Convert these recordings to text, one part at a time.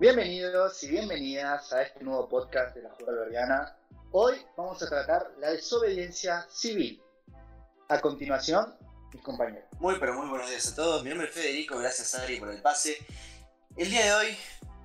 Bienvenidos y bienvenidas a este nuevo podcast de la Jura Albergana. Hoy vamos a tratar la desobediencia civil. A continuación, mis compañeros. Muy pero muy buenos días a todos. Mi nombre es Federico, gracias Adri por el pase. El día de hoy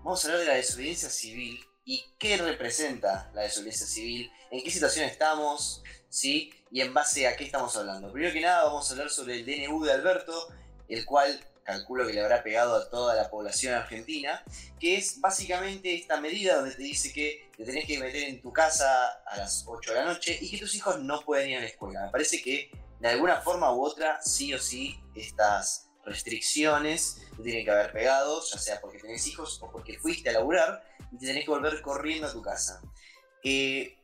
vamos a hablar de la desobediencia civil y qué representa la desobediencia civil, en qué situación estamos, ¿sí? Y en base a qué estamos hablando. Primero que nada vamos a hablar sobre el DNU de Alberto, el cual calculo que le habrá pegado a toda la población argentina, que es básicamente esta medida donde te dice que te tenés que meter en tu casa a las 8 de la noche y que tus hijos no pueden ir a la escuela. Me parece que de alguna forma u otra, sí o sí, estas restricciones te tienen que haber pegado, ya sea porque tenés hijos o porque fuiste a laburar y te tenés que volver corriendo a tu casa. Eh,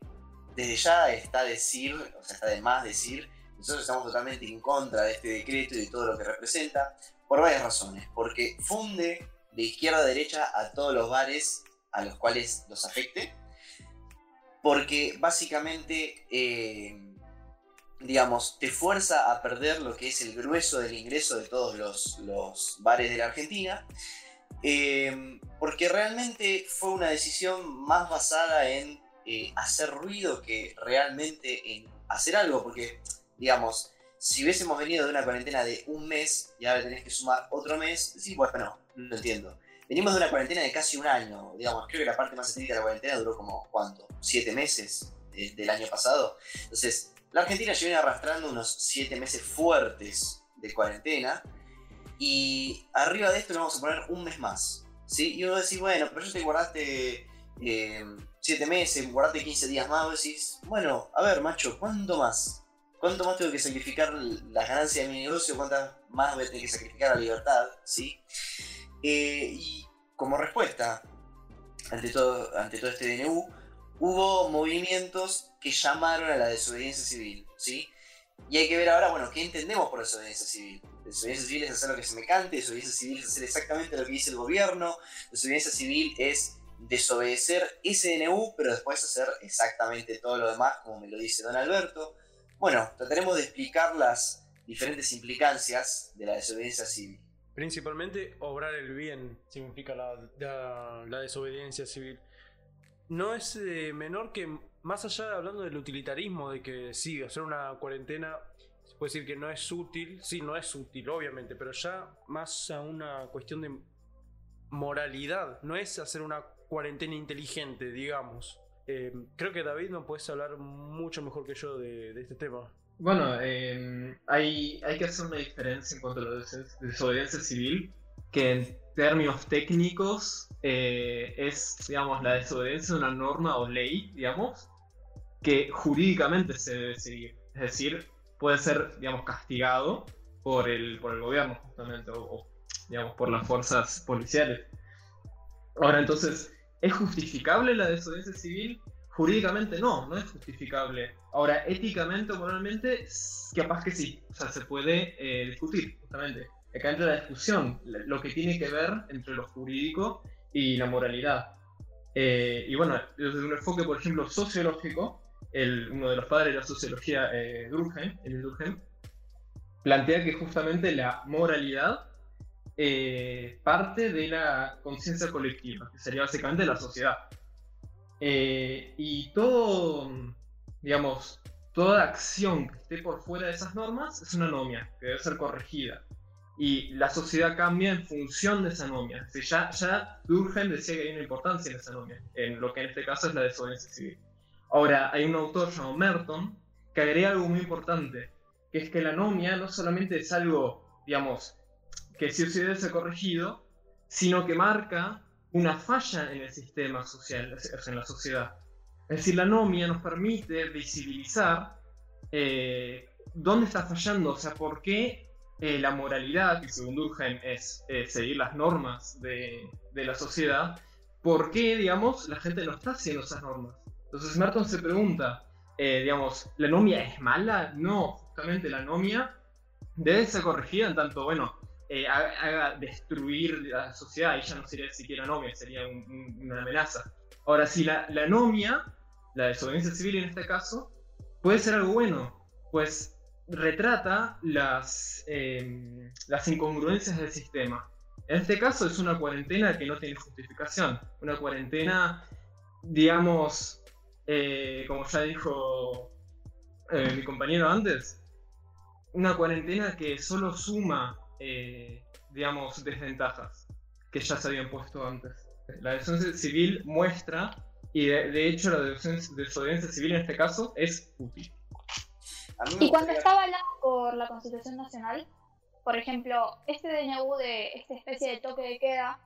desde ya está decir, o sea, está de más decir, nosotros estamos totalmente en contra de este decreto y de todo lo que representa, por varias razones. Porque funde de izquierda a derecha a todos los bares a los cuales los afecte. Porque básicamente, eh, digamos, te fuerza a perder lo que es el grueso del ingreso de todos los, bares de la Argentina. Eh, porque realmente fue una decisión más basada en eh, hacer ruido que realmente en hacer algo. Porque, digamos, si hubiésemos venido de una cuarentena de un mes y ahora tenés que sumar otro mes, sí, bueno, no, no entiendo. Venimos de una cuarentena de casi un año, digamos, creo que la parte más estricta de la cuarentena duró como, ¿cuánto? ¿Siete meses del año pasado? Entonces, la Argentina viene arrastrando unos siete meses fuertes de cuarentena y arriba de esto le vamos a poner un mes más, ¿sí? Y uno decís, bueno, pero yo te guardaste eh, siete meses, guardaste 15 días más, vos decís, bueno, a ver, macho, ¿cuánto más? ¿Cuánto más tengo que sacrificar las ganancias de mi negocio? ¿Cuántas más voy a tener que sacrificar la libertad? ¿Sí? Eh, y como respuesta ante todo, ante todo este DNU, hubo movimientos que llamaron a la desobediencia civil. ¿sí? Y hay que ver ahora, bueno, ¿qué entendemos por desobediencia civil? Desobediencia civil es hacer lo que se me cante, desobediencia civil es hacer exactamente lo que dice el gobierno, desobediencia civil es desobedecer ese DNU, pero después hacer exactamente todo lo demás, como me lo dice don Alberto. Bueno, trataremos de explicar las diferentes implicancias de la desobediencia civil. Principalmente, obrar el bien significa la, desobediencia civil. No es eh, menor que, más allá de hablando del utilitarismo, de que sí, hacer una cuarentena se puede decir que no es útil, sí, no es útil, obviamente, pero ya más a una cuestión de moralidad, no es hacer una cuarentena inteligente, digamos. Eh, creo que David no puedes hablar mucho mejor que yo de, este tema. Bueno, em, hay, hay que hacer una diferencia en cuanto a la desobediencia civil, que en términos técnicos eh, es, digamos, la desobediencia de una norma o ley, digamos, que jurídicamente se debe seguir. Es decir, puede ser, digamos, castigado por el, por el gobierno, justamente, o, digamos, por las fuerzas policiales. Ahora, entonces, ¿Es justificable la desobediencia civil? Jurídicamente no, no es justificable. Ahora, éticamente o moralmente, capaz que sí. O sea, se puede eh, discutir, justamente. Acá entra la discusión, lo que tiene que ver entre lo jurídico y la moralidad. Eh, y bueno, desde un enfoque, por ejemplo, sociológico, el, uno de los padres de la sociología, eh, Durkheim, el Durkheim, plantea que justamente la moralidad eh, parte de la conciencia colectiva, que sería básicamente la sociedad. Eh, y todo, digamos, toda acción que esté por fuera de esas normas es una anomia, que debe ser corregida. Y la sociedad cambia en función de esa anomia. ya, ya Durkheim decía que hay una importancia en esa anomia, en lo que en este caso es la desobediencia civil. Ahora, hay un autor llamado Merton que agrega algo muy importante, que es que la anomia no solamente es algo, digamos, que sí debe ser corregido, sino que marca una falla en el sistema social, en la sociedad. Es decir, la anomia nos permite visibilizar eh, dónde está fallando, o sea, por qué eh, la moralidad, que según Durkheim es eh, seguir las normas de, de, la sociedad, por qué, digamos, la gente no está haciendo esas normas. Entonces Merton se pregunta, digamos, ¿la anomia es mala? No, justamente la anomia debe ser corregida en tanto, bueno, eh, haga, destruir la sociedad, y ya no sería siquiera anomia, sería una amenaza. Ahora, si la, la anomia, la desobediencia civil en este caso, puede ser algo bueno, pues retrata las, em, las incongruencias del sistema. En este caso es una cuarentena que no tiene justificación. Una cuarentena, digamos, eh, como ya dijo eh, mi compañero antes, una cuarentena que solo suma, eh, digamos, desventajas que ya se habían puesto antes. La desobediencia civil muestra, y de, hecho la desobediencia civil en este caso es útil. Y cuando está avalado por la Constitución Nacional, por ejemplo, este DNU de esta especie de toque de queda,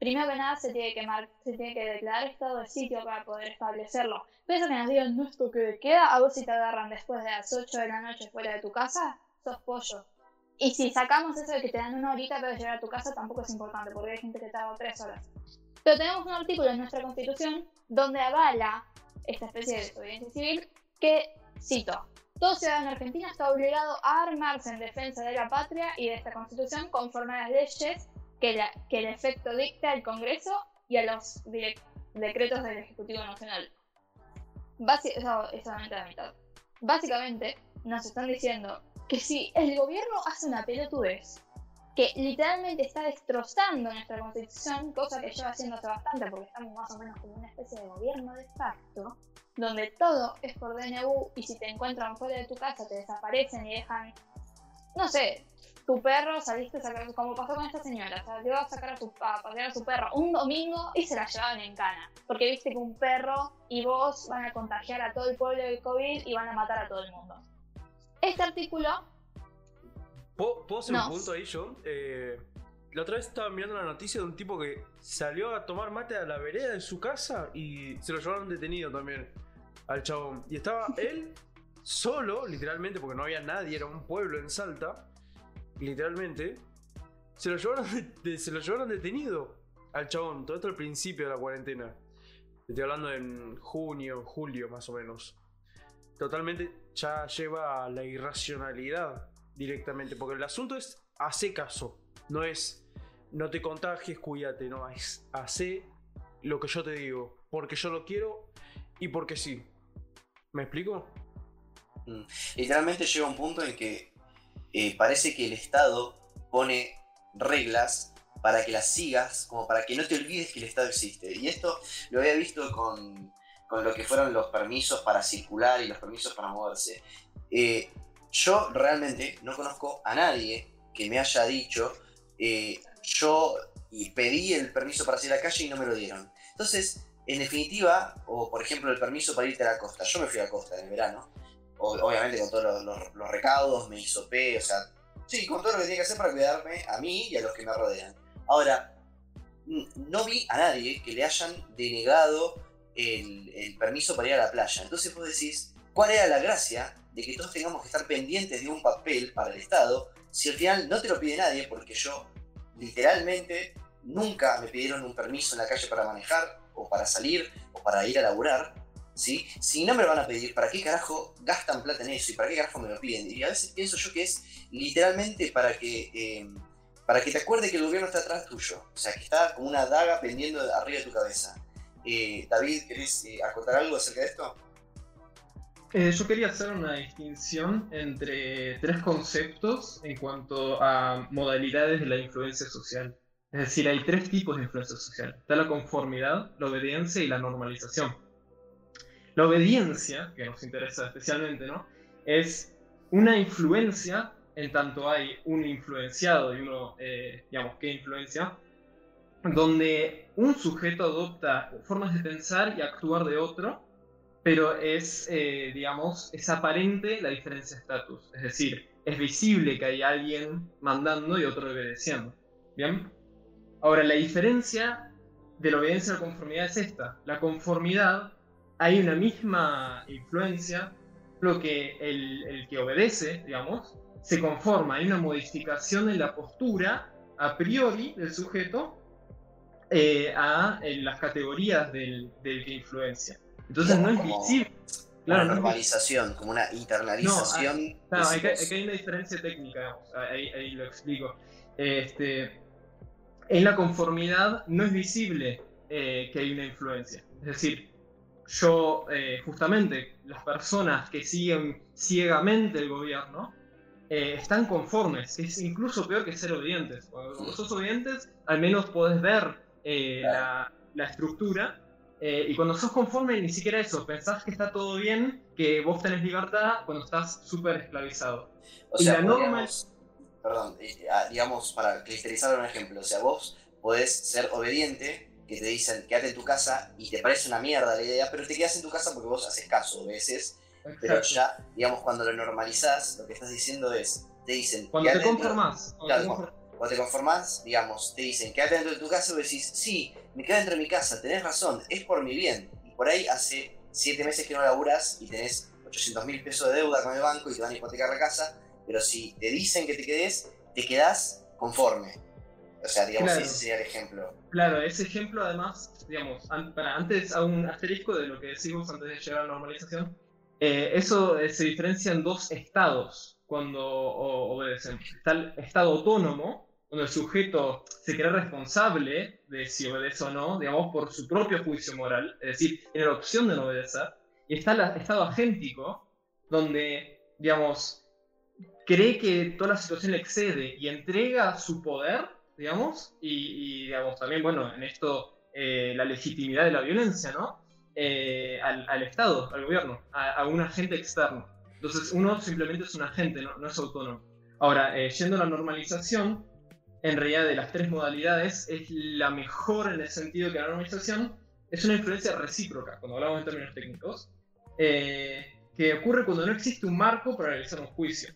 primero que nada se tiene que, se tiene que declarar estado de sitio para poder establecerlo. Pero que nos digan no es toque de queda, a vos si te agarran después de las 8 de la noche fuera de tu casa, sos pollo. Y si sacamos eso de que te dan una horita para llegar a tu casa, tampoco es importante, porque hay gente que tarda tres horas. Pero tenemos un artículo en nuestra constitución donde avala esta especie de desobediencia civil que, cito, todo ciudadano argentino está obligado a armarse en defensa de la patria y de esta constitución conforme a las leyes que, que el efecto dicta al Congreso y a los decretos del Ejecutivo Nacional. solamente la mitad. Básicamente, nos están diciendo que si el gobierno hace una pelotudez que literalmente está destrozando nuestra constitución, cosa que lleva haciendo hace bastante porque estamos más o menos como una especie de gobierno de facto, donde todo es por DNU y si te encuentran fuera de tu casa te desaparecen y dejan, no sé, tu perro saliste a sacar, como pasó con esta señora, salió a sacar a, su, a a su perro un domingo y se la llevaban en cana, porque viste que un perro y vos van a contagiar a todo el pueblo del COVID y van a matar a todo el mundo. Este artículo ¿Puedo, hacer un punto ahí, yo? Eh, la otra vez estaba mirando la noticia de un tipo que salió a tomar mate a la vereda de su casa y se lo llevaron detenido también al chabón. Y estaba él solo, literalmente, porque no había nadie, era un pueblo en Salta, literalmente. Se lo llevaron, se lo llevaron detenido al chabón, todo esto al principio de la cuarentena. Estoy hablando en junio, julio más o menos. Totalmente ya lleva a la irracionalidad directamente, porque el asunto es hace caso, no es no te contagies, cuídate, no, es hace lo que yo te digo, porque yo lo quiero y porque sí. ¿Me explico? Mm. Literalmente llega un punto en que eh, parece que el Estado pone reglas para que las sigas, como para que no te olvides que el Estado existe. Y esto lo había visto con, con lo que fueron los permisos para circular y los permisos para moverse. Eh, yo realmente no conozco a nadie que me haya dicho, eh, yo pedí el permiso para salir a la calle y no me lo dieron. Entonces, en definitiva, o por ejemplo el permiso para irte a la costa, yo me fui a la costa en el verano, obviamente con todos los, recaudos, me hizo P, o sea, sí, con todo lo que tenía que hacer para cuidarme a mí y a los que me rodean. Ahora, no vi a nadie que le hayan denegado el, el permiso para ir a la playa. Entonces vos decís, ¿cuál era la gracia de que todos tengamos que estar pendientes de un papel para el Estado, si al final no te lo pide nadie, porque yo literalmente nunca me pidieron un permiso en la calle para manejar, o para salir, o para ir a laburar, ¿sí? Si no me lo van a pedir, ¿para qué carajo gastan plata en eso? ¿Y para qué carajo me lo piden? Y a veces pienso yo que es literalmente para que, eh, para que te acuerde que el gobierno está atrás tuyo, o sea, que está como una daga pendiendo arriba de tu cabeza. David, ¿querés eh, acotar algo acerca de esto? Eh, yo quería hacer una distinción entre tres conceptos en cuanto a modalidades de la influencia social. Es decir, hay tres tipos de influencia social. Está la conformidad, la obediencia y la normalización. La obediencia, que nos interesa especialmente, ¿no? Es una influencia, en tanto hay un influenciado y uno, eh, digamos, que influencia, donde un sujeto adopta formas de pensar y actuar de otro pero es, eh, digamos, es aparente la diferencia de estatus. Es decir, es visible que hay alguien mandando y otro obedeciendo. ¿Bien? Ahora, la diferencia de la obediencia a la conformidad es esta. La conformidad, hay una misma influencia, lo que el, que obedece, digamos, se conforma, hay una modificación en la postura a priori del sujeto eh, a las categorías del, del que influencia. Entonces no es visible. Claro, una normalización, como una internalización. No, claro, hay, hay, una diferencia técnica, ahí, lo explico. Este, en la conformidad no es visible eh, que hay una influencia. Es decir, yo, eh, justamente, las personas que siguen ciegamente el gobierno, eh, están conformes. Es incluso peor que ser obedientes. Cuando sos obedientes, al menos podés ver eh, la, la, estructura. Eh, y cuando sos conforme, ni siquiera eso. Pensás que está todo bien, que vos tenés libertad cuando estás súper esclavizado. O sea, y la norma Perdón, ah, digamos, para cristalizar un ejemplo. O sea, vos podés ser obediente, que te dicen quédate en tu casa y te parece una mierda la idea, pero te quedas en tu casa porque vos haces caso a veces. Pero ya, digamos, cuando lo normalizás, lo que estás diciendo es, te dicen... Cuando te conformás. Cuando, te conformás, digamos, te dicen quédate dentro de tu casa y decís, sí, me quedo dentro de mi casa, tenés razón, es por mi bien. Y por ahí hace siete meses que no laburas y tenés 800 mil pesos de deuda con el banco y te van a hipotecar la casa, pero si te dicen que te quedes, te quedás conforme. O sea, digamos, ese sería el ejemplo. Claro, ese ejemplo además, digamos, para antes a un asterisco de lo que decimos antes de llegar a la normalización, eh, eso eh, se diferencia en dos estados cuando obedecen. Está el estado autónomo, donde el sujeto se cree responsable de si obedece o no, digamos, por su propio juicio moral, es decir, tiene la opción de no obedecer. Y está el estado agéntico, donde, digamos, cree que toda la situación le excede y entrega su poder digamos, y, digamos, también, bueno, en esto eh, la legitimidad de la violencia, ¿no? Eh, al, Estado, al gobierno, a, un agente externo. Entonces, uno simplemente es un agente, no, no es autónomo. Ahora, eh, yendo a la normalización, en realidad de las tres modalidades, es la mejor en el sentido que la normalización es una influencia recíproca, cuando hablamos en términos técnicos, que ocurre cuando no existe un marco para realizar un juicio.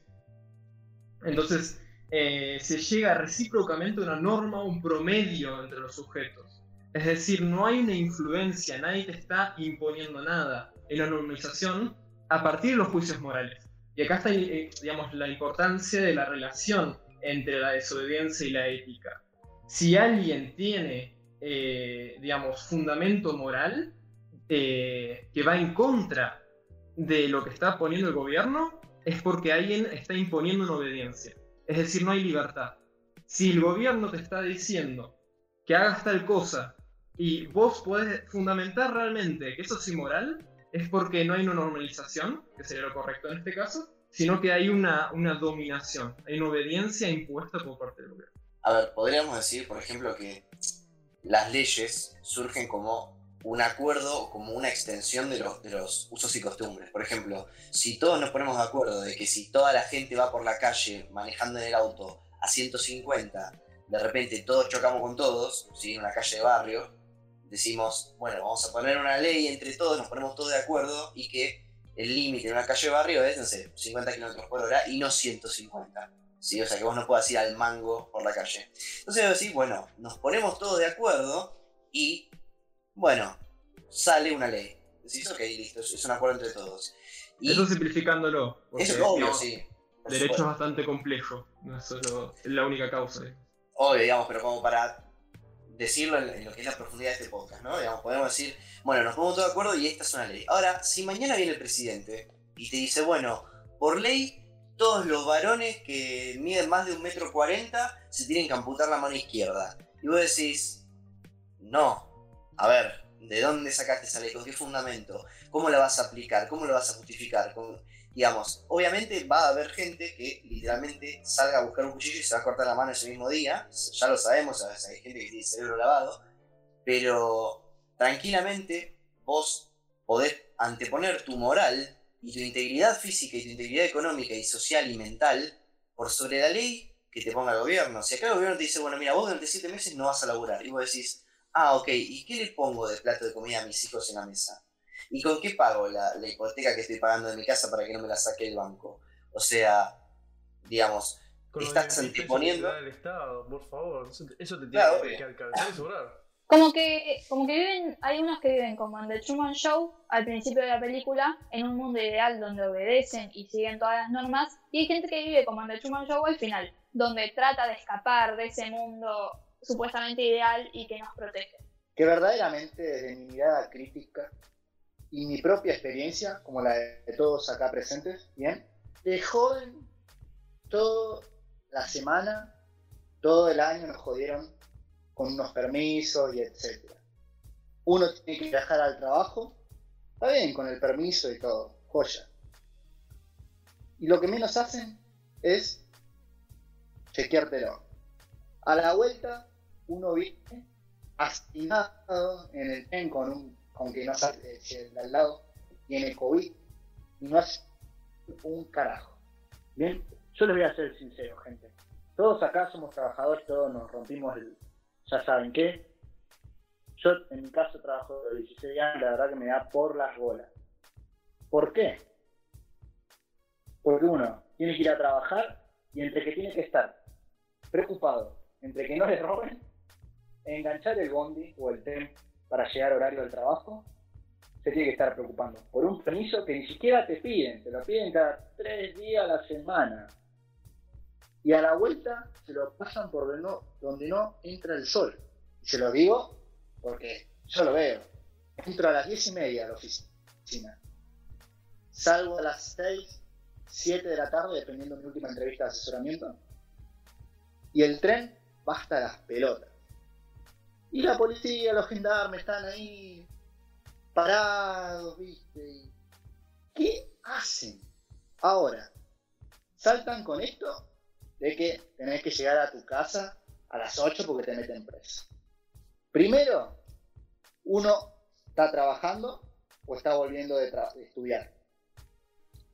Entonces, eh, se llega recíprocamente a una norma, un promedio entre los sujetos. Es decir, no hay una influencia, nadie te está imponiendo nada en la normalización a partir de los juicios morales. Y acá está, eh, digamos, la importancia de la relación entre la desobediencia y la ética. Si alguien tiene, eh, digamos, fundamento moral que va en contra de lo que está poniendo el gobierno, es porque alguien está imponiendo una obediencia. Es decir, no hay libertad. Si el gobierno te está diciendo que hagas tal cosa y vos podés fundamentar realmente que eso es inmoral, es porque no hay una normalización, que sería lo correcto en este caso, sino que hay una, una dominación, hay una obediencia impuesta por parte del gobierno. A ver, podríamos decir, por ejemplo, que las leyes surgen como un acuerdo o como una extensión de los, de los usos y costumbres. Por ejemplo, si todos nos ponemos de acuerdo de que si toda la gente va por la calle manejando en el auto a 150, de repente todos chocamos con todos, ¿sí? en una calle de barrio, decimos, bueno, vamos a poner una ley entre todos, nos ponemos todos de acuerdo y que el límite en una calle de barrio es, no sé, 50 km por hora y no 150. ¿sí? O sea, que vos no puedas ir al mango por la calle. Entonces, decir, bueno, nos ponemos todos de acuerdo y bueno, sale una ley. Decís, ok, listo, es un acuerdo entre todos. Y Eso simplificándolo. Es obvio, sí. Derecho es bastante complejo, no es solo la única causa. Obvio, digamos, pero como para decirlo en, lo que es la profundidad de este podcast, ¿no? Digamos, podemos decir, bueno, nos ponemos todos de acuerdo y esta es una ley. Ahora, si mañana viene el presidente y te dice, bueno, por ley, todos los varones que miden más de un metro cuarenta se tienen que amputar la mano izquierda. Y vos decís, no, a ver, ¿de dónde sacaste esa ley? ¿Con qué fundamento? ¿Cómo la vas a aplicar? ¿Cómo la vas a justificar? Digamos, obviamente va a haber gente que literalmente salga a buscar un cuchillo y se va a cortar la mano ese mismo día. Ya lo sabemos, hay gente que tiene cerebro lavado. Pero tranquilamente vos podés anteponer tu moral y tu integridad física y tu integridad económica y social y mental por sobre la ley que te ponga el gobierno. Si acá el gobierno te dice, bueno, mira, vos durante siete meses no vas a laburar. Y vos decís, ah, ok, ¿y qué le pongo de plato de comida a mis hijos en la mesa? ¿Y con qué pago la, hipoteca que estoy pagando de mi casa para que no me la saque el banco? O sea, digamos, estás anteponiendo... Estado, por favor, eso te tiene que, alcanzar y sobrar. Como que, como que viven, hay unos que viven como en The Truman Show al principio de la película, en un mundo ideal donde obedecen y siguen todas las normas, y hay gente que vive como en The Truman Show al final, donde trata de escapar de ese mundo supuestamente ideal y que nos protege. Que verdaderamente desde mi mirada crítica y mi propia experiencia, como la de todos acá presentes, bien, de joven, toda la semana, todo el año nos jodieron con unos permisos y etcétera. Uno tiene que viajar al trabajo, está bien, con el permiso y todo, joya. Y lo que menos hacen es chequeártelo. A la vuelta, uno viene asignado en el tren con un con que no si el de al lado tiene COVID y no hace un carajo. Bien, yo les voy a ser sincero, gente. Todos acá somos trabajadores, todos nos rompimos el. Ya saben qué. Yo, en mi caso, trabajo de 16 años, la verdad que me da por las bolas. ¿Por qué? Porque uno tiene que ir a trabajar y entre que tiene que estar preocupado, entre que no le roben, enganchar el bondi o el tren para llegar a horario del trabajo, se tiene que estar preocupando por un permiso que ni siquiera te piden, te lo piden cada tres días a la semana. Y a la vuelta se lo pasan por donde no, donde no entra el sol. Y se lo digo porque yo lo veo. Entro a las diez y media a la oficina. Salgo a las seis, siete de la tarde, dependiendo de mi última entrevista de asesoramiento. Y el tren va hasta las pelotas. Y la policía, los gendarmes están ahí parados, ¿viste? ¿Qué hacen? Ahora, saltan con esto de que tenés que llegar a tu casa a las 8 porque te meten preso. Primero, uno está trabajando o está volviendo de, estudiar.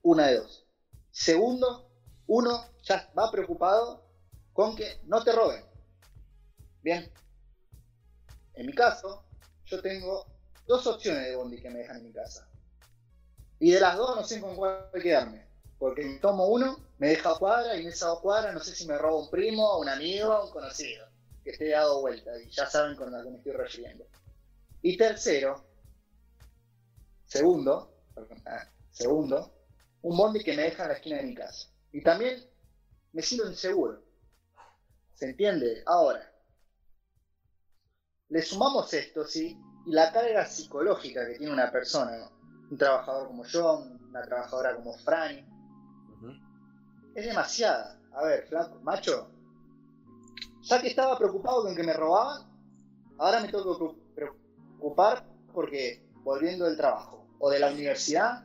Una de dos. Segundo, uno ya va preocupado con que no te roben. Bien. En mi caso, yo tengo dos opciones de bondi que me dejan en mi casa. Y de las dos no sé con cuál quedarme. Porque tomo uno, me deja cuadra y en esa cuadra no sé si me roba un primo, un amigo, un conocido que esté dado vuelta. Y ya saben con lo que me estoy refiriendo. Y tercero, segundo, ah, segundo, un bondi que me deja en la esquina de mi casa. Y también me siento inseguro. ¿Se entiende? Ahora, le sumamos esto, ¿sí? Y la carga psicológica que tiene una persona, un trabajador como yo, una trabajadora como Franny, es demasiada. A ver, flaco, macho, ya que estaba preocupado con que me robaban, ahora me tengo que preocupar porque volviendo del trabajo o de la universidad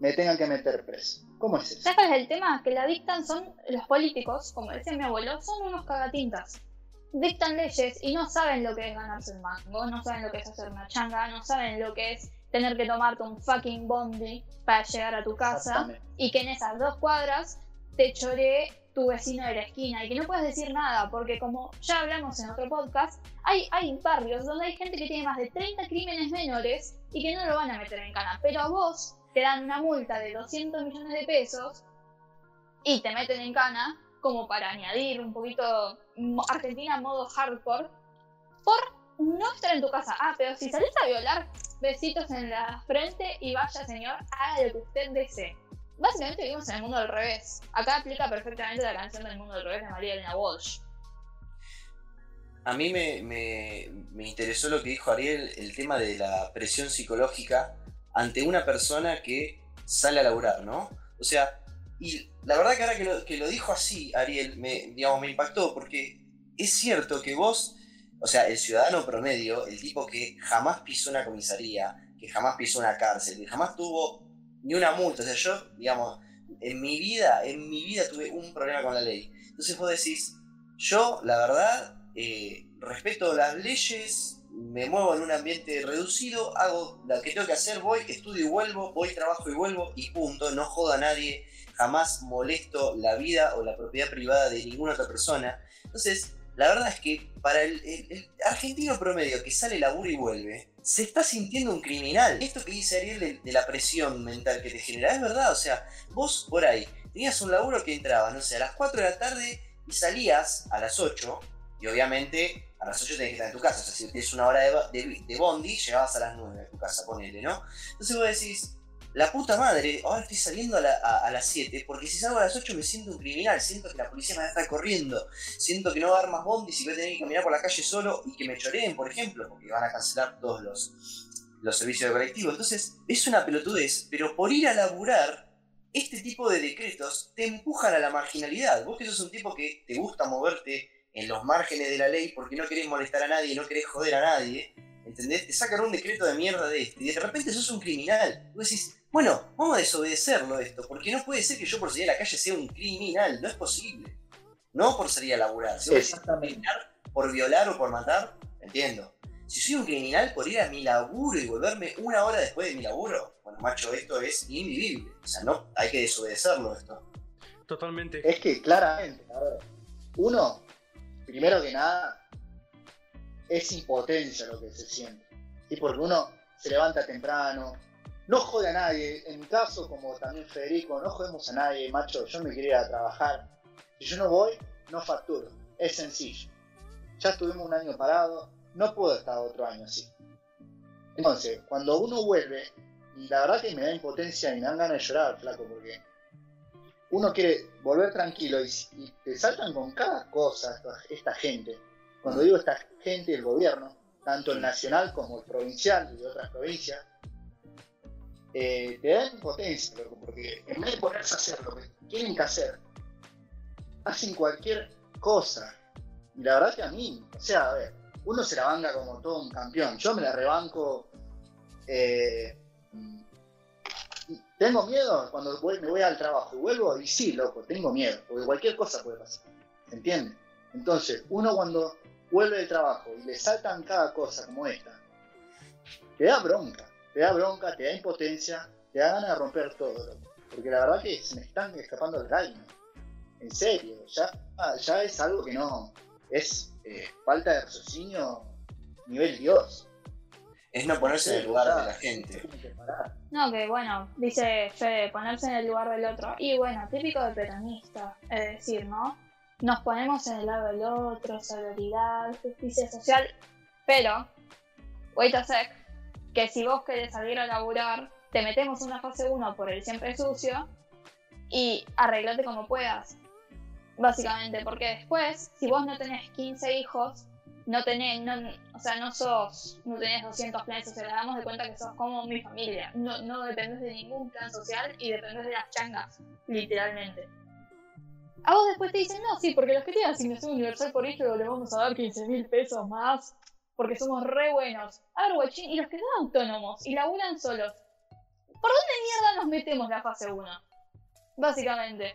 me tengan que meter preso. ¿Cómo es eso? ¿Sabes el tema? Que la dictan son los políticos, como decía mi abuelo, son unos cagatintas dictan leyes y no saben lo que es ganarse el mango, no saben lo que es hacer una changa, no saben lo que es tener que tomarte un fucking bondi para llegar a tu casa y que en esas dos cuadras te choree tu vecino de la esquina y que no puedes decir nada porque como ya hablamos en otro podcast, hay, hay barrios donde hay gente que tiene más de 30 crímenes menores y que no lo van a meter en cana, pero a vos te dan una multa de 200 millones de pesos y te meten en cana como para añadir un poquito Argentina modo hardcore, por no estar en tu casa. Ah, pero si salís a violar, besitos en la frente y vaya señor, haga lo que usted desee. Básicamente vivimos en el mundo del revés. Acá aplica perfectamente la canción del mundo del revés de María Elena Walsh. A mí me, me interesó lo que dijo Ariel, el tema de la presión psicológica ante una persona que sale a laburar, ¿no? O sea, y la verdad que ahora que lo, dijo así, Ariel, me, digamos, me impactó, porque es cierto que vos, o sea, el ciudadano promedio, el tipo que jamás pisó una comisaría, que jamás pisó una cárcel, que jamás tuvo ni una multa, o sea, yo, digamos, en mi vida, en mi vida tuve un problema con la ley. Entonces vos decís, yo, la verdad, eh, respeto las leyes, me muevo en un ambiente reducido, hago lo que tengo que hacer, voy, estudio y vuelvo, voy, trabajo y vuelvo y punto, no joda a nadie, jamás molesto la vida o la propiedad privada de ninguna otra persona. Entonces, la verdad es que para el, argentino promedio que sale, laburo y vuelve, se está sintiendo un criminal. Esto que dice Ariel de, la presión mental que te genera, es verdad, o sea, vos por ahí tenías un laburo que entraba, no sé, a las 4 de la tarde y salías a las 8, y obviamente a las 8 tenés que estar en tu casa, o sea, si tienes una hora de, de bondi, llegabas a las 9 a tu casa, ponele, ¿no? Entonces vos decís, la puta madre, ahora estoy saliendo a, las 7, porque si salgo a las 8 me siento un criminal, siento que la policía me va a estar corriendo, siento que no va a haber más bondis y voy a tener que caminar por la calle solo y que me choreen, por ejemplo, porque van a cancelar todos los, los servicios de colectivo. Entonces, es una pelotudez, pero por ir a laburar, este tipo de decretos te empujan a la marginalidad. Vos que sos un tipo que te gusta moverte en los márgenes de la ley porque no querés molestar a nadie, no querés joder a nadie, ¿entendés? Te sacan un decreto de mierda de este y de repente sos un criminal. Vos decís, bueno, vamos a desobedecerlo esto, porque no puede ser que yo por salir a la calle sea un criminal, no es posible. No por salir a laburar, si Exactamente. por violar o por matar, entiendo. Si soy un criminal por ir a mi laburo y volverme una hora después de mi laburo, bueno, macho, esto es invivible. O sea, no, hay que desobedecerlo esto. Totalmente. Es que claramente, a ver, uno, primero que nada, es impotencia lo que se siente. Y porque uno se levanta temprano, no jode a nadie. En mi caso, como también Federico, no jodemos a nadie, macho. Yo me quería trabajar. Si yo no voy, no facturo. Es sencillo. Ya estuvimos un año parado, no puedo estar otro año así. Entonces, cuando uno vuelve, la verdad que me da impotencia y me dan ganas de llorar, flaco, porque uno quiere volver tranquilo y, te saltan con cada cosa esta, gente. Cuando digo esta gente, el gobierno, tanto el nacional como el provincial y de otras provincias, eh, te dan impotencia, porque en vez de ponerse a hacer lo que tienen que hacer, hacen cualquier cosa. Y la verdad que a mí, o sea, a ver, uno se la banca como todo un campeón. Yo me la rebanco. Eh, tengo miedo cuando me voy al trabajo y vuelvo, y sí, loco, tengo miedo, porque cualquier cosa puede pasar. ¿Entiendes? Entonces, uno cuando vuelve del trabajo y le saltan cada cosa como esta, te da bronca, te da bronca, te da impotencia, te da ganas de romper todo, Porque la verdad que se me están escapando el reino. En serio, ya, ya es algo que no. Es eh, falta de raciocinio nivel Dios. Es no ponerse en el lugar de la gente. No, que bueno, dice Fede, ponerse en el lugar del otro. Y bueno, típico de peronista, es decir, ¿no? Nos ponemos en el lado del otro, solidaridad, justicia social, pero, wait a sec, que si vos querés salir a laburar, te metemos una fase 1 por el siempre sucio y arreglate como puedas básicamente, porque después, si vos no tenés 15 hijos, no tenés, no, o sea, no sos, no tenés 200 planes sociales, damos de cuenta que sos como mi familia, no, no dependes de ningún plan social y dependes de las changas, literalmente. A vos después te dicen, no, sí, porque los que tienen asignación universal por hijo le vamos a dar 15 mil pesos más, porque somos re buenos. A ver, guachín, y los que son autónomos y laburan solos, ¿por dónde mierda nos metemos la fase 1? Básicamente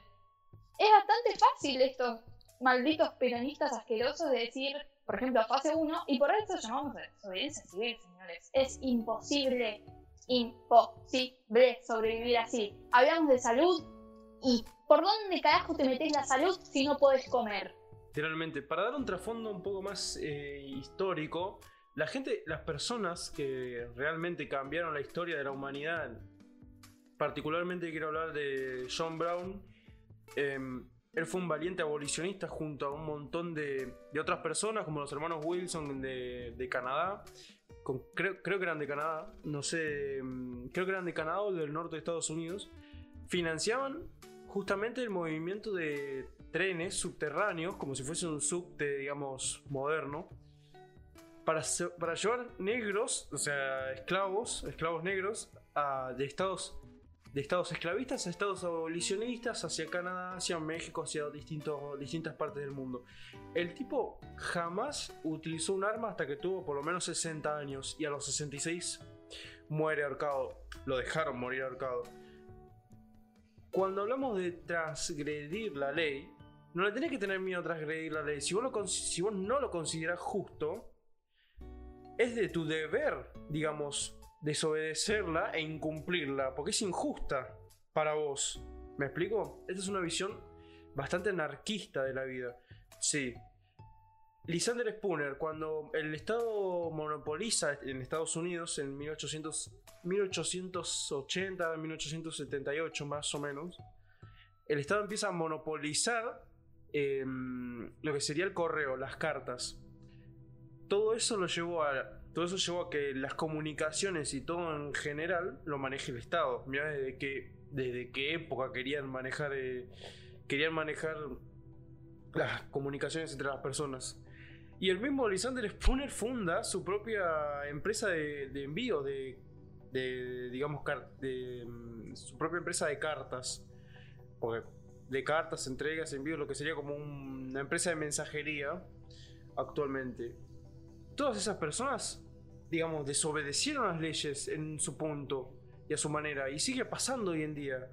es bastante fácil estos malditos peronistas asquerosos de decir, por ejemplo, fase 1, y por eso llamamos desobediencia civil, señores. Es imposible, imposible sobrevivir así. Hablamos de salud y ¿por dónde carajo te metes la salud si no puedes comer? Literalmente, para dar un trasfondo un poco más eh, histórico, la gente, las personas que realmente cambiaron la historia de la humanidad, particularmente quiero hablar de John Brown, Em, él fue un valiente abolicionista junto a un montón de, otras personas, como los hermanos Wilson de, Canadá. creo, que eran de Canadá, no sé, em, creo que eran de Canadá o del norte de Estados Unidos. Financiaban justamente el movimiento de trenes subterráneos, como si fuese un subte, digamos, moderno, para, para llevar negros, o sea, esclavos, esclavos negros, a, de Estados de estados esclavistas a estados abolicionistas, hacia Canadá, hacia México, hacia distintos, distintas partes del mundo. El tipo jamás utilizó un arma hasta que tuvo por lo menos 60 años y a los 66 muere ahorcado. Lo dejaron morir ahorcado. Cuando hablamos de transgredir la ley, no le tenés que tener miedo a transgredir la ley. Si vos, no lo consideras justo, es de tu deber, digamos, desobedecerla e incumplirla, porque es injusta para vos. ¿Me explico? Esta es una visión bastante anarquista de la vida. Sí. Lysander Spooner, cuando el Estado monopoliza en Estados Unidos en 1800, 1880, 1878 más o menos, el Estado empieza a monopolizar em, lo que sería el correo, las cartas. Todo eso lo llevó a todo eso llevó a que las comunicaciones y todo en general lo maneje el Estado. Mira desde qué, desde qué época querían manejar, eh, querían manejar las comunicaciones entre las personas. Y el mismo Lysander Spooner funda su propia empresa de, envío, de, digamos, de, mm, su propia empresa de cartas. De cartas, entregas, envíos, lo que sería como una empresa de mensajería actualmente. Todas esas personas digamos, desobedecieron las leyes en su punto. y a su manera. Y sigue pasando hoy en día.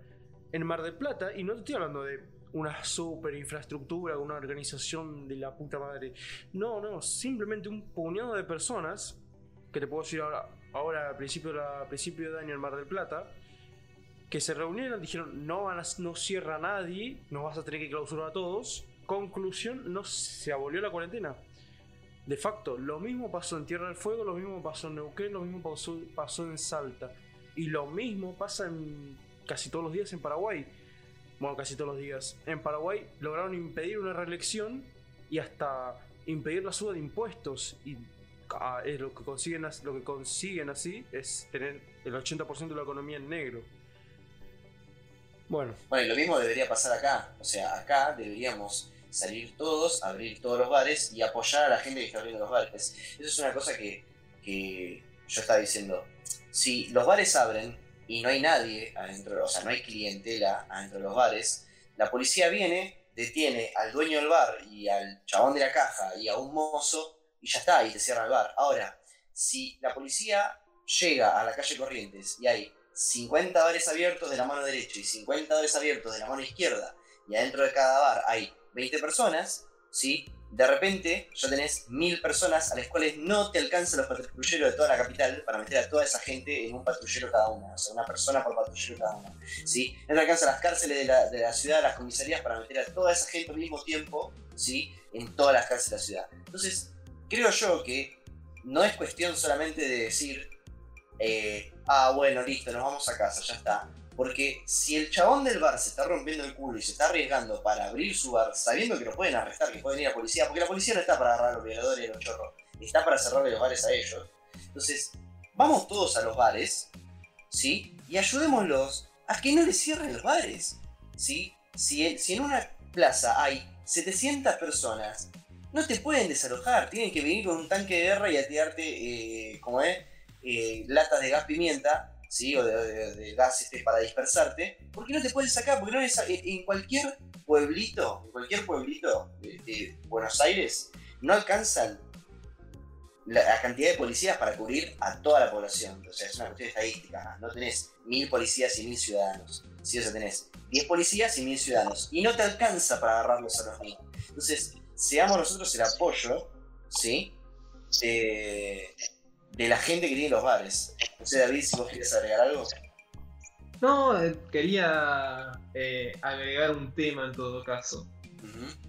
En Mar del Plata, y no te estoy hablando de una super infraestructura, una organización de la puta madre. No, no, simplemente un puñado de personas, que te puedo decir ahora, ahora al principio, a principio de año en Mar del Plata, que se reunieron, dijeron, no, van a, no cierra nadie, nos vas a tener que clausurar a todos. Conclusión, no se abolió la cuarentena. De facto, lo mismo pasó en Tierra del Fuego, lo mismo pasó en Neuquén, lo mismo pasó, pasó en Salta. Y lo mismo pasa en casi todos los días en Paraguay. Bueno, casi todos los días. En Paraguay lograron impedir una reelección y hasta impedir la suba de impuestos. Y ah, es lo, que consiguen, lo que consiguen así es tener el 80% de la economía en negro. Bueno. Bueno, y lo mismo debería pasar acá. O sea, acá deberíamos salir todos, abrir todos los bares y apoyar a la gente que está abriendo los bares. Eso es una cosa que, que yo estaba diciendo si los bares abren y no hay nadie adentro, o sea, no hay clientela adentro de los bares, la policía viene, detiene al dueño del bar y al chabón de la caja y a un mozo y ya está, y te cierra el bar. Ahora, si la policía llega a la calle Corrientes y hay 50 bares abiertos de la mano derecha y 50 bares abiertos de la mano izquierda, y adentro de cada bar hay 20 personas, ¿sí? de repente ya tenés mil personas a las cuales no te alcanzan los patrulleros de toda la capital para meter a toda esa gente en un patrullero cada una, o sea, una persona por patrullero cada una. ¿sí? No te alcanzan las cárceles de la, de la ciudad, las comisarías para meter a toda esa gente al mismo tiempo ¿sí? en todas las cárceles de la ciudad. Entonces, creo yo que no es cuestión solamente de decir, eh, ah, bueno, listo, nos vamos a casa, ya está porque si el chabón del bar se está rompiendo el culo y se está arriesgando para abrir su bar, sabiendo que lo pueden arrestar, que pueden ir a policía, porque la policía no está para agarrar los violadores y los chorros, está para cerrarle los bares a ellos. Entonces, vamos todos a los bares, ¿sí? Y ayudémoslos a que no les cierren los bares, ¿sí? Si, en una plaza hay 700 personas, no te pueden desalojar, tienen que venir con un tanque de guerra y a tirarte, eh, es, eh, latas de gas pimienta ¿sí? o de, gas este, para dispersarte, ¿por qué no te puedes sacar? Porque no es, en cualquier pueblito, en cualquier pueblito de, Buenos Aires, no alcanzan la, cantidad de policías para cubrir a toda la población. O sea, es una cuestión estadística. No tenés mil policías y mil ciudadanos. Sí, o sea, tenés diez policías y mil ciudadanos. Y no te alcanza para agarrarlos a los mil. Entonces, seamos nosotros el apoyo, ¿sí? De la gente que tiene los bares. No sé, David, si vos querés agregar algo. No, eh, quería eh, agregar un tema en todo caso,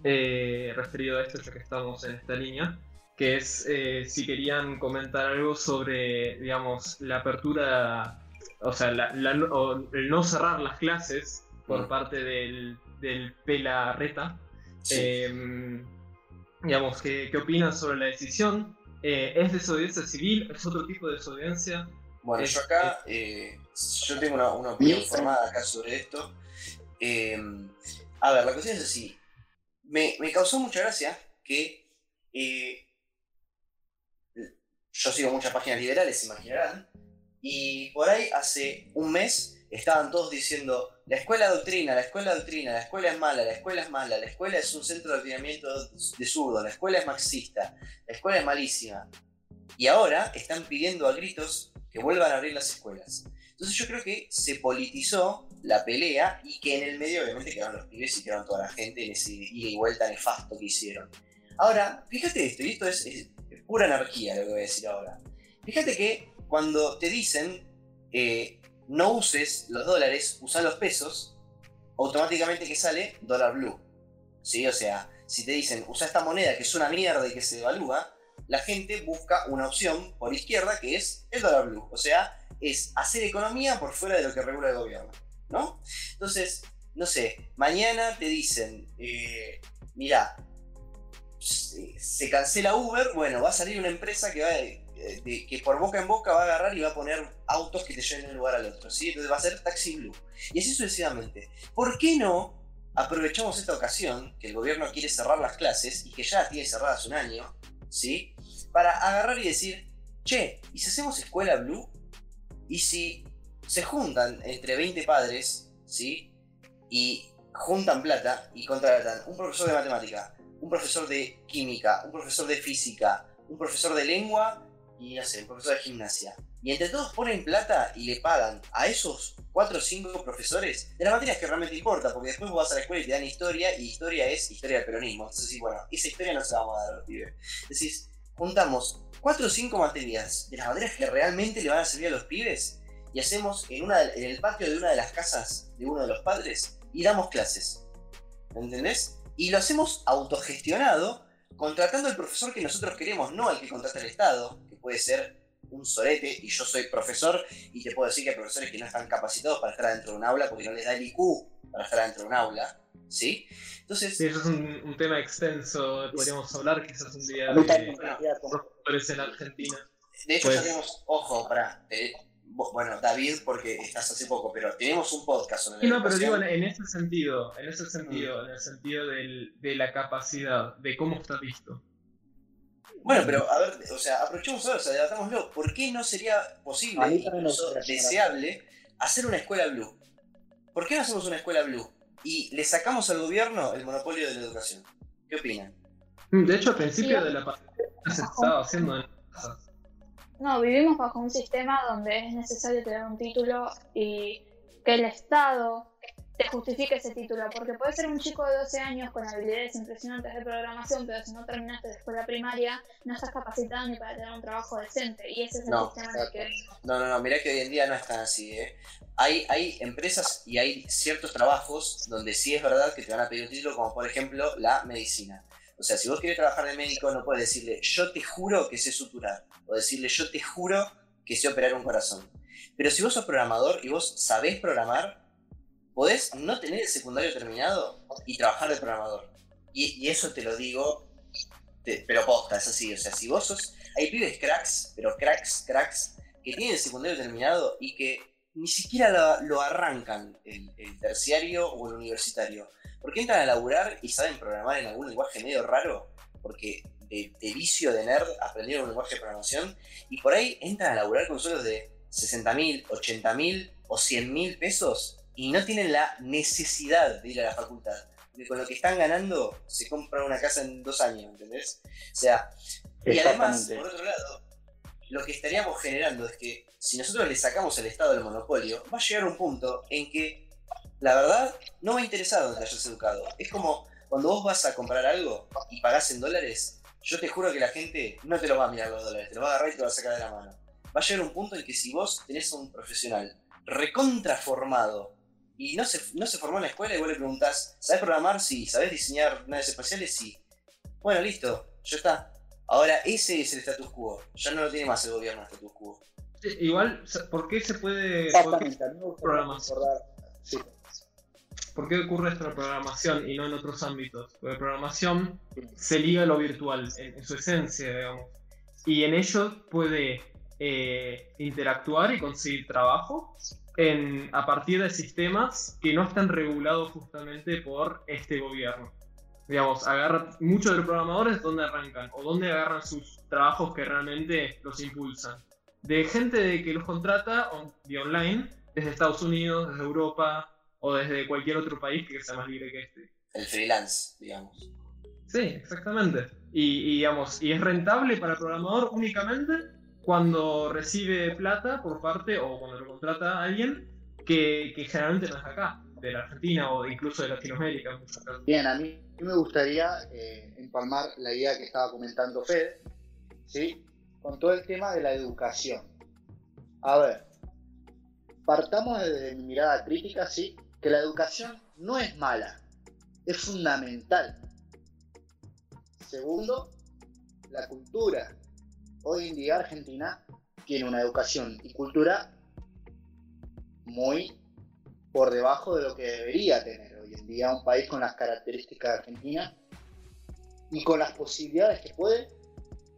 eh, referido a esto ya que estamos en esta línea, que es si querían comentar algo sobre, digamos, la apertura, o sea, el no cerrar las clases por parte del, del Pela Reta. digamos, ¿qué, ¿qué opinan sobre la decisión? Eh, ¿Es desobediencia civil? ¿Es otro tipo de desobediencia? Bueno, yo acá, eh, yo tengo una, opinión formada acá sobre esto. Eh, a ver, la cuestión es así. Me, causó mucha gracia que yo sigo muchas páginas liberales, se imaginarán, y por ahí hace un mes estaban todos diciendo, la escuela doctrina, la escuela doctrina, la escuela es mala, la escuela es mala, la escuela es un centro de adoctrinamiento de zurdo, la escuela es marxista, la escuela es malísima. Y ahora están pidiendo a gritos que vuelvan a abrir las escuelas. Entonces yo creo que se politizó la pelea y que en el medio obviamente quedaron los pibes y quedaron toda la gente en ese ida y vuelta nefasto que hicieron. Ahora, fíjate esto, y esto es, es pura anarquía lo que voy a decir ahora. Fíjate que cuando te dicen eh, no uses los dólares, usa los pesos, automáticamente que sale dólar blue. ¿Sí? O sea, si te dicen usa esta moneda que es una mierda y que se devalúa, la gente busca una opción por izquierda que es el dólar blue. O sea, es hacer economía por fuera de lo que regula el gobierno. ¿No? Entonces, no sé, mañana te dicen, eh, mira, se cancela Uber, bueno, va a salir una empresa que va a de, que por boca en boca va a agarrar y va a poner autos que te lleven de un lugar al otro, ¿sí? Entonces va a ser Taxi Blue. Y así sucesivamente. ¿Por qué no aprovechamos esta ocasión, que el gobierno quiere cerrar las clases y que ya tiene cerradas un año, ¿sí? Para agarrar y decir, che, ¿y si hacemos escuela Blue? ¿Y si se juntan entre 20 padres, ¿sí? Y juntan plata y contratan un profesor de matemática, un profesor de química, un profesor de física, un profesor de lengua y no sé, profesor de gimnasia. Y entre todos ponen plata y le pagan a esos 4 o 5 profesores de las materias que realmente importa, porque después vos vas a la escuela y te dan historia, y historia es historia del peronismo. Entonces, sí, bueno, esa historia no se la vamos a dar pibes. Decís, juntamos 4 o 5 materias de las materias que realmente le van a servir a los pibes y hacemos en, una, en el patio de una de las casas de uno de los padres y damos clases. ¿Me entendés? Y lo hacemos autogestionado, contratando al profesor que nosotros queremos, no al que contrata el Estado, puede ser un sorete, y yo soy profesor, y te puedo decir que hay profesores que no están capacitados para estar dentro de un aula porque no les da el IQ para estar dentro de un aula, ¿sí? Entonces... Sí, eso es un, tema extenso, podríamos hablar quizás un día de profesores en Argentina. De hecho, ya pues tenemos, ojo, para, bueno, David, porque estás hace poco, pero tenemos un podcast sobre No, pero digo, en ese sentido, en ese sentido, mm. en el sentido de la capacidad, de cómo está visto. Bueno, pero a ver, o sea, aprovechemos ahora, o sea, debatámoslo. ¿Por qué no sería posible, incluso deseable, hacer una escuela blue? ¿Por qué no hacemos una escuela blue? Y le sacamos al gobierno el monopolio de la educación. ¿Qué opinan? Mm, de hecho, al principio de la pandemia se estaba haciendo en no, vivimos bajo un sistema donde es necesario tener un título y que el Estado te justifique ese título, porque puede ser un chico de 12 años con habilidades impresionantes de programación, pero si no terminaste de escuela primaria, no estás capacitado ni para tener un trabajo decente, y ese es el sistema en el que... No, no, no, mirá que hoy en día no es tan así, ¿eh? Hay, hay empresas y hay ciertos trabajos donde sí es verdad que te van a pedir un título, como por ejemplo la medicina. O sea, si vos querés trabajar de médico, no puedes decirle, yo te juro que sé suturar. O decirle, yo te juro que sé operar un corazón. Pero si vos sos programador y vos sabés programar, podés no tener el secundario terminado y trabajar de programador. Y, eso te lo digo, pero posta, es así. O sea, si vos sos. Hay pibes cracks, pero cracks, cracks, que tienen el secundario terminado y que ni siquiera lo, arrancan el, el terciario o el universitario porque entran a laburar y saben programar en algún lenguaje medio raro, porque de, vicio de nerd aprendieron un lenguaje de programación, y por ahí entran a laburar con sueldos de 60 mil, 80 mil o 100 mil pesos y no tienen la necesidad de ir a la facultad. Porque con lo que están ganando se compran una casa en dos años, ¿entendés? O sea, y además, por otro lado, lo que estaríamos generando es que si nosotros le sacamos al Estado del monopolio, va a llegar un punto en que la verdad, no me ha interesado que te hayas educado. Es como cuando vos vas a comprar algo y pagás en dólares, yo te juro que la gente no te lo va a mirar los dólares, te lo va a agarrar y te lo va a sacar de la mano. Va a llegar un punto en que si vos tenés a un profesional recontraformado y no se, no se formó en la escuela y vos le preguntás, ¿sabes programar? Sí. ¿Sabes diseñar naves espaciales? Sí. Bueno, listo, ya está. Ahora ese es el status quo. Ya no lo tiene más el gobierno el status quo. igual, ¿por qué se puede... Exactamente, programar? Sí. ¿Por qué ocurre esto en programación y no en otros ámbitos? Porque programación se liga a lo virtual, en, su esencia, digamos. Y en ello puede eh, interactuar y conseguir trabajo en, a partir de sistemas que no están regulados justamente por este gobierno. Digamos, agarra muchos de los programadores donde arrancan o donde agarran sus trabajos que realmente los impulsan. De gente que los contrata de online, desde Estados Unidos, desde Europa, o desde cualquier otro país que sea más libre que este. El freelance, digamos. Sí, exactamente. Y, digamos, y es rentable para el programador únicamente cuando recibe plata por parte o cuando lo contrata a alguien que, generalmente no es acá, de la Argentina o incluso de Latinoamérica. Bien, a mí me gustaría eh, empalmar la idea que estaba comentando Fed, ¿sí? con todo el tema de la educación. A ver, partamos desde mi mirada crítica, sí, que la educación no es mala, es fundamental. Segundo, la cultura. Hoy en día Argentina tiene una educación y cultura muy por debajo de lo que debería tener hoy en día un país con las características de Argentina y con las posibilidades que puede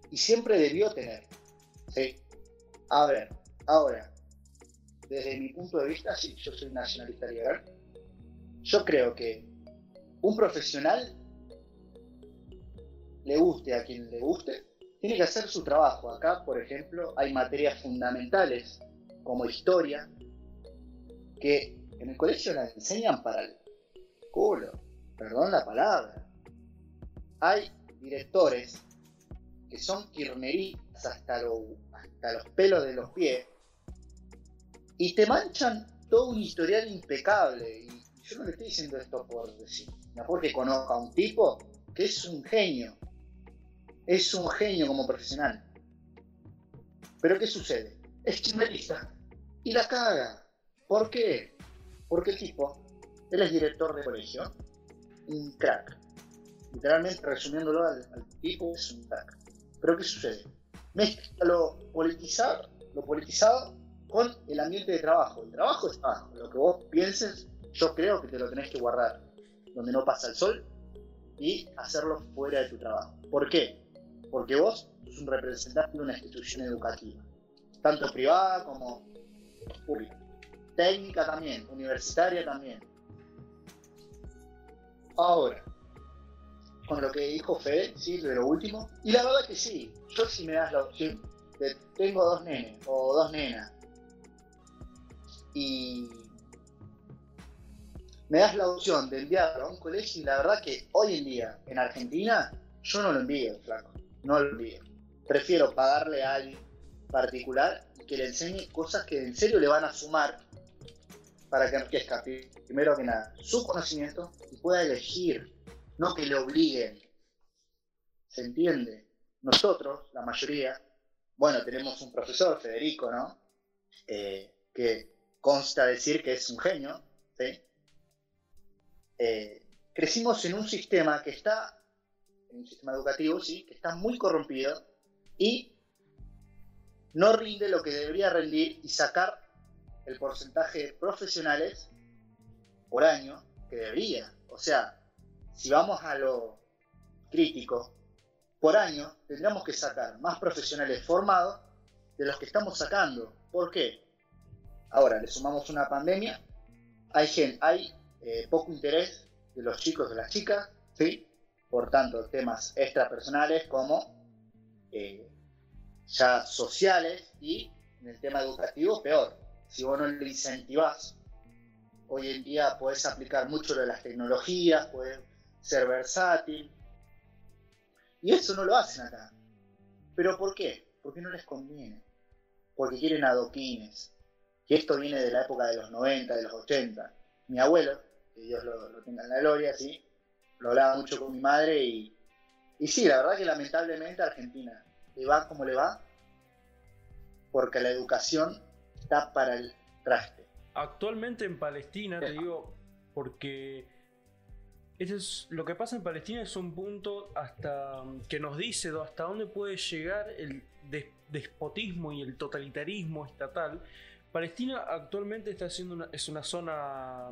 y siempre debió tener. ¿sí? A ver, ahora, desde mi punto de vista, sí, yo soy nacionalista liberal, yo creo que un profesional, le guste a quien le guste, tiene que hacer su trabajo. Acá, por ejemplo, hay materias fundamentales como historia, que en el colegio la enseñan para el culo, perdón la palabra. Hay directores que son kirneristas hasta, hasta los pelos de los pies y te manchan todo un historial impecable. Y yo no le estoy diciendo esto por decir, mejor que conozca a un tipo que es un genio. Es un genio como profesional. Pero ¿qué sucede? Es kirnerista y la caga. ¿Por qué? Porque el tipo, él es director de colegio, un crack. Literalmente, resumiéndolo al, tipo, es un crack. Pero ¿qué sucede? Mezcla lo politizado, lo politizado con el ambiente de trabajo. El trabajo es trabajo. Lo que vos pienses, yo creo que te lo tenés que guardar donde no pasa el sol y hacerlo fuera de tu trabajo. ¿Por qué? Porque vos sos un representante de una institución educativa, tanto privada como pública. Técnica también, universitaria también. Ahora, con lo que dijo Fede, sí, de lo último, y la verdad que sí, yo si me das la opción de tengo dos nenes o dos nenas y me das la opción de enviarlo a un colegio y la verdad que hoy en día en Argentina yo no lo envío, flaco, no envío. Prefiero pagarle a alguien particular que le enseñe cosas que en serio le van a sumar para que enriquezca primero que nada su conocimiento y pueda elegir, no que le obliguen. ¿Se entiende? Nosotros, la mayoría, bueno, tenemos un profesor, Federico, ¿no? Eh, que consta decir que es un genio. Eh, crecimos en un sistema que está, en un sistema educativo, sí, que está muy corrompido y no rinde lo que debería rendir y sacar el porcentaje de profesionales por año que debería. O sea, si vamos a lo crítico, por año tendríamos que sacar más profesionales formados de los que estamos sacando. ¿Por qué? Ahora le sumamos una pandemia, hay, gente, hay eh, poco interés de los chicos, de las chicas, ¿sí? Por tanto, temas extrapersonales como eh, ya sociales y en el tema educativo peor. Si vos no le incentivás, hoy en día puedes aplicar mucho de las tecnologías, puedes ser versátil. Y eso no lo hacen acá. ¿Pero por qué? Porque no les conviene. Porque quieren adoquines, que esto viene de la época de los 90, de los 80. Mi abuelo, que Dios lo, tenga en la gloria, sí, lo hablaba mucho con mi madre y, y sí, la verdad que lamentablemente Argentina le va como le va, porque la educación está para el traste. Actualmente en Palestina, te digo, porque eso es, lo que pasa en Palestina es un punto hasta que nos dice hasta dónde puede llegar el despotismo y el totalitarismo estatal Palestina actualmente está siendo una, es una zona,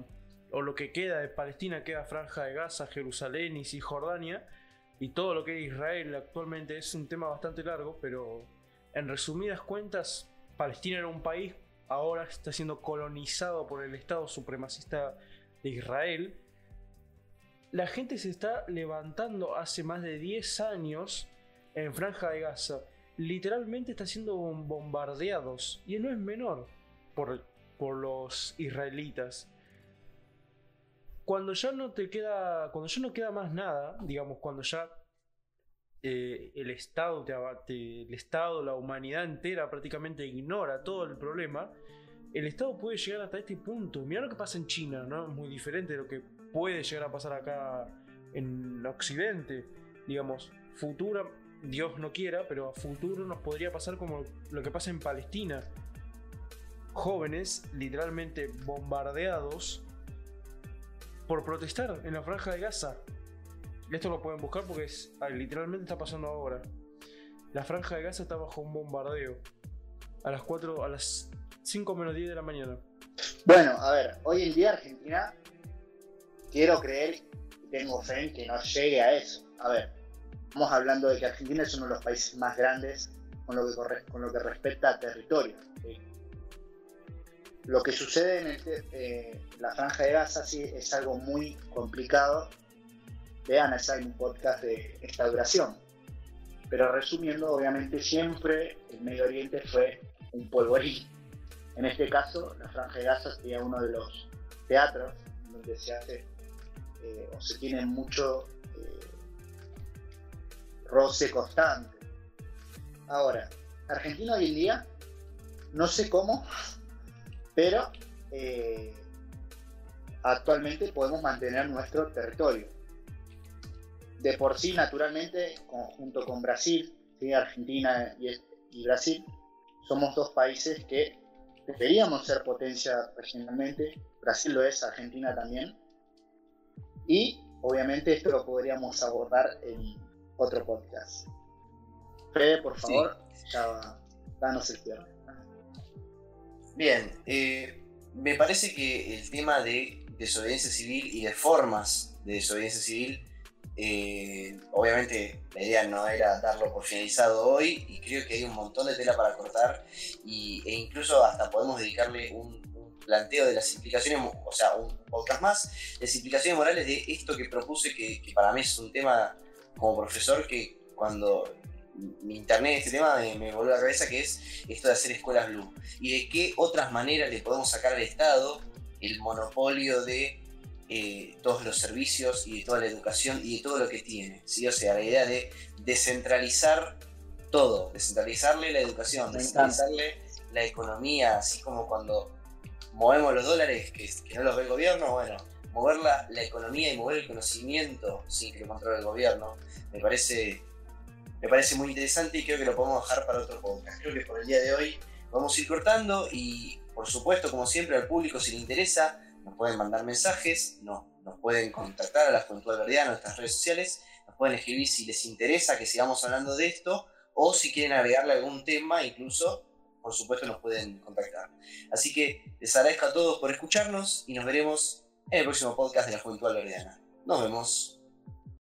o lo que queda de Palestina, queda Franja de Gaza, Jerusalén y Cisjordania, y todo lo que es Israel actualmente es un tema bastante largo, pero en resumidas cuentas, Palestina era un país, ahora está siendo colonizado por el Estado supremacista de Israel. La gente se está levantando hace más de 10 años en Franja de Gaza. Literalmente está siendo bombardeados, y no es menor por, por los israelitas. Cuando ya no te queda. Cuando ya no queda más nada, digamos, cuando ya eh, el Estado te, abate, el Estado, la humanidad entera prácticamente ignora todo el problema, el Estado puede llegar hasta este punto. Mira lo que pasa en China, ¿no? Es muy diferente de lo que puede llegar a pasar acá en Occidente. Digamos, futura, Dios no quiera, pero a futuro nos podría pasar como lo que pasa en Palestina jóvenes literalmente bombardeados por protestar en la franja de Gaza. Esto lo pueden buscar porque es, ah, literalmente está pasando ahora. La franja de Gaza está bajo un bombardeo. A las 4, a las 5 menos 10 de la mañana. Bueno, a ver, hoy en día Argentina, quiero creer tengo fe en que no llegue a eso. A ver, estamos hablando de que Argentina es uno de los países más grandes con lo que, con lo que respecta a territorio. Lo que sucede en eh, la franja de Gaza sí es algo muy complicado analizar en un podcast de esta duración. Pero resumiendo, obviamente siempre el Medio Oriente fue un polvorín. En este caso, la franja de Gaza sería uno de los teatros donde se hace eh, o se tiene mucho eh, roce constante. Ahora, Argentina hoy en día, no sé cómo, pero eh, actualmente podemos mantener nuestro territorio. De por sí, naturalmente, junto con Brasil, Argentina y, Brasil, somos dos países que deberíamos ser potencia regionalmente. Brasil lo es, Argentina también. Y obviamente esto lo podríamos abordar en otro podcast. Fede, por favor, ya danos el cierre. Bien, eh, me parece que el tema de desobediencia civil y de formas de desobediencia civil, eh, obviamente la idea no era darlo por finalizado hoy y creo que hay un montón de tela para cortar y, e incluso hasta podemos dedicarle un, planteo de las implicaciones, o sea, un podcast más, las implicaciones morales de esto que propuse, que, para mí es un tema como profesor que cuando me internet este tema me, me, volvió a la cabeza, que es esto de hacer escuelas blue. Y de qué otras maneras le podemos sacar al Estado el monopolio de eh, todos los servicios y de toda la educación y de todo lo que tiene. ¿sí? O sea, la idea de descentralizar todo, descentralizarle la educación, descentralizarle la economía, así como cuando movemos los dólares que, no los ve el gobierno, bueno, mover la, la, economía y mover el conocimiento sin que lo controle el gobierno, me parece, me parece muy interesante y creo que lo podemos dejar para otro podcast. Creo que por el día de hoy vamos a ir cortando y por supuesto, como siempre, al público si le interesa, nos pueden mandar mensajes, no, nos pueden contactar a las Puntual Verdiana, nuestras redes sociales, nos pueden escribir si les interesa que sigamos hablando de esto o si quieren agregarle algún tema, incluso, por supuesto, nos pueden contactar. Así que les agradezco a todos por escucharnos y nos veremos en el próximo podcast de la Juventud Verdiana. Nos vemos.